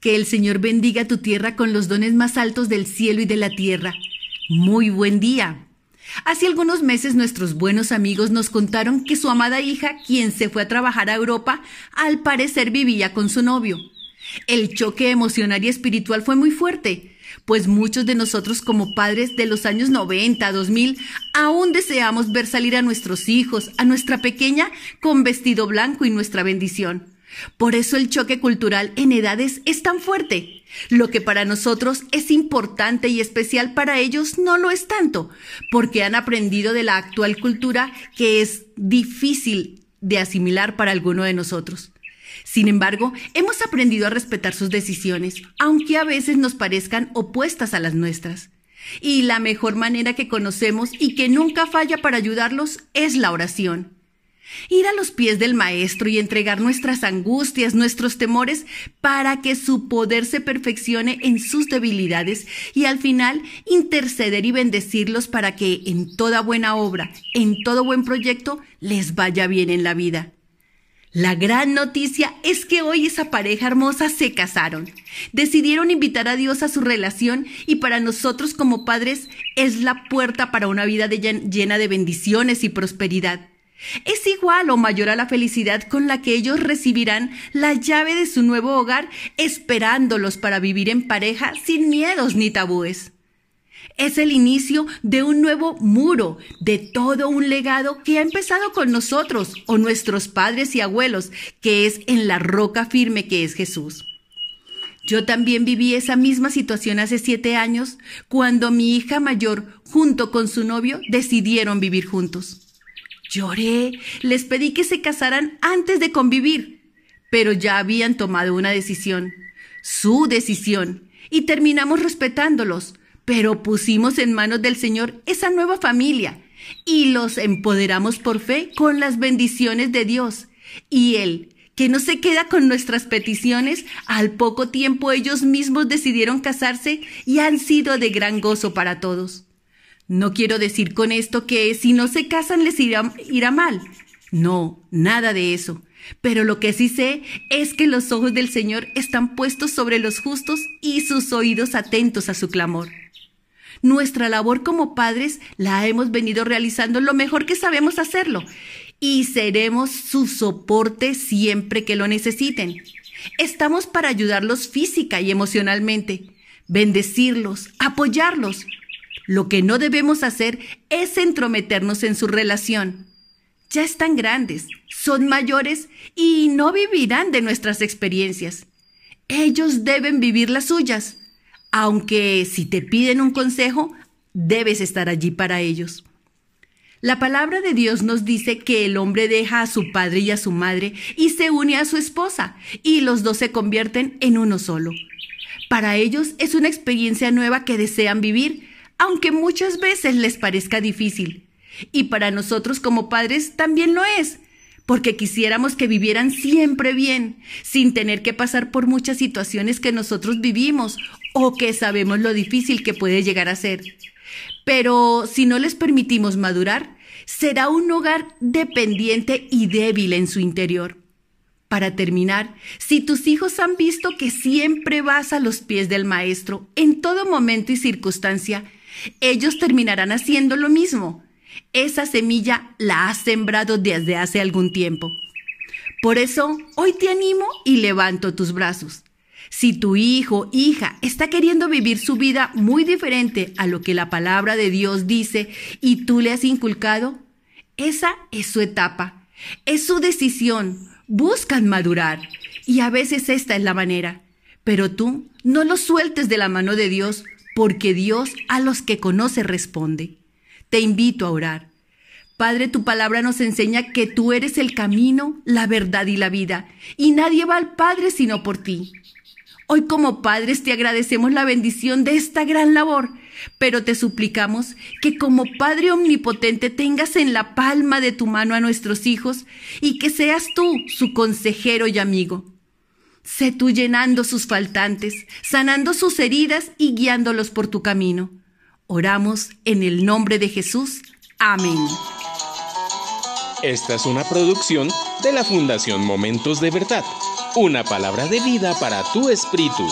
Que el Señor bendiga tu tierra con los dones más altos del cielo y de la tierra. Muy buen día. Hace algunos meses nuestros buenos amigos nos contaron que su amada hija, quien se fue a trabajar a Europa, al parecer vivía con su novio. El choque emocional y espiritual fue muy fuerte, pues muchos de nosotros como padres de los años 90, 2000, aún deseamos ver salir a nuestros hijos, a nuestra pequeña, con vestido blanco y nuestra bendición. Por eso el choque cultural en edades es tan fuerte. Lo que para nosotros es importante y especial para ellos no lo es tanto, porque han aprendido de la actual cultura que es difícil de asimilar para alguno de nosotros. Sin embargo, hemos aprendido a respetar sus decisiones, aunque a veces nos parezcan opuestas a las nuestras. Y la mejor manera que conocemos y que nunca falla para ayudarlos es la oración. Ir a los pies del Maestro y entregar nuestras angustias, nuestros temores, para que su poder se perfeccione en sus debilidades y al final interceder y bendecirlos para que en toda buena obra, en todo buen proyecto, les vaya bien en la vida. La gran noticia es que hoy esa pareja hermosa se casaron. Decidieron invitar a Dios a su relación y para nosotros como padres es la puerta para una vida llena de bendiciones y prosperidad. Es igual o mayor a la felicidad con la que ellos recibirán la llave de su nuevo hogar esperándolos para vivir en pareja sin miedos ni tabúes. Es el inicio de un nuevo muro, de todo un legado que ha empezado con nosotros o nuestros padres y abuelos, que es en la roca firme que es Jesús. Yo también viví esa misma situación hace siete años, cuando mi hija mayor, junto con su novio, decidieron vivir juntos. Lloré, les pedí que se casaran antes de convivir, pero ya habían tomado una decisión, su decisión, y terminamos respetándolos, pero pusimos en manos del Señor esa nueva familia y los empoderamos por fe con las bendiciones de Dios. Y Él, que no se queda con nuestras peticiones, al poco tiempo ellos mismos decidieron casarse y han sido de gran gozo para todos. No quiero decir con esto que si no se casan les irá, mal. No, nada de eso. Pero lo que sí sé es que los ojos del Señor están puestos sobre los justos y sus oídos atentos a su clamor. Nuestra labor como padres la hemos venido realizando lo mejor que sabemos hacerlo y seremos su soporte siempre que lo necesiten. Estamos para ayudarlos física y emocionalmente, bendecirlos, apoyarlos. Lo que no debemos hacer es entrometernos en su relación. Ya están grandes, son mayores y no vivirán de nuestras experiencias. Ellos deben vivir las suyas aunque si te piden un consejo, debes estar allí para ellos. La palabra de Dios nos dice que el hombre deja a su padre y a su madre y se une a su esposa, y los dos se convierten en uno solo. Para ellos es una experiencia nueva que desean vivir, aunque muchas veces les parezca difícil. Y para nosotros como padres también lo es, porque quisiéramos que vivieran siempre bien, sin tener que pasar por muchas situaciones que nosotros vivimos o que sabemos lo difícil que puede llegar a ser. Pero si no les permitimos madurar, será un hogar dependiente y débil en su interior. Para terminar, si tus hijos han visto que siempre vas a los pies del maestro en todo momento y circunstancia, ellos terminarán haciendo lo mismo esa semilla la has sembrado desde hace algún tiempo. Por eso, hoy te animo y levanto tus brazos. Si tu hijo, hija, está queriendo vivir su vida muy diferente a lo que la palabra de Dios dice y tú le has inculcado, esa es su etapa, es su decisión. Buscan madurar y a veces esta es la manera. Pero tú no lo sueltes de la mano de Dios porque Dios a los que conoce responde. Te invito a orar. Padre, tu palabra nos enseña que tú eres el camino, la verdad y la vida, y nadie va al Padre sino por ti. Hoy como padres te agradecemos la bendición de esta gran labor, pero te suplicamos que como Padre Omnipotente tengas en la palma de tu mano a nuestros hijos y que seas tú su consejero y amigo. Sé tú llenando sus faltantes, sanando sus heridas y guiándolos por tu camino. Oramos en el nombre de Jesús. Amén. Esta es una producción de la Fundación Momentos de Verdad Una palabra de vida para tu espíritu.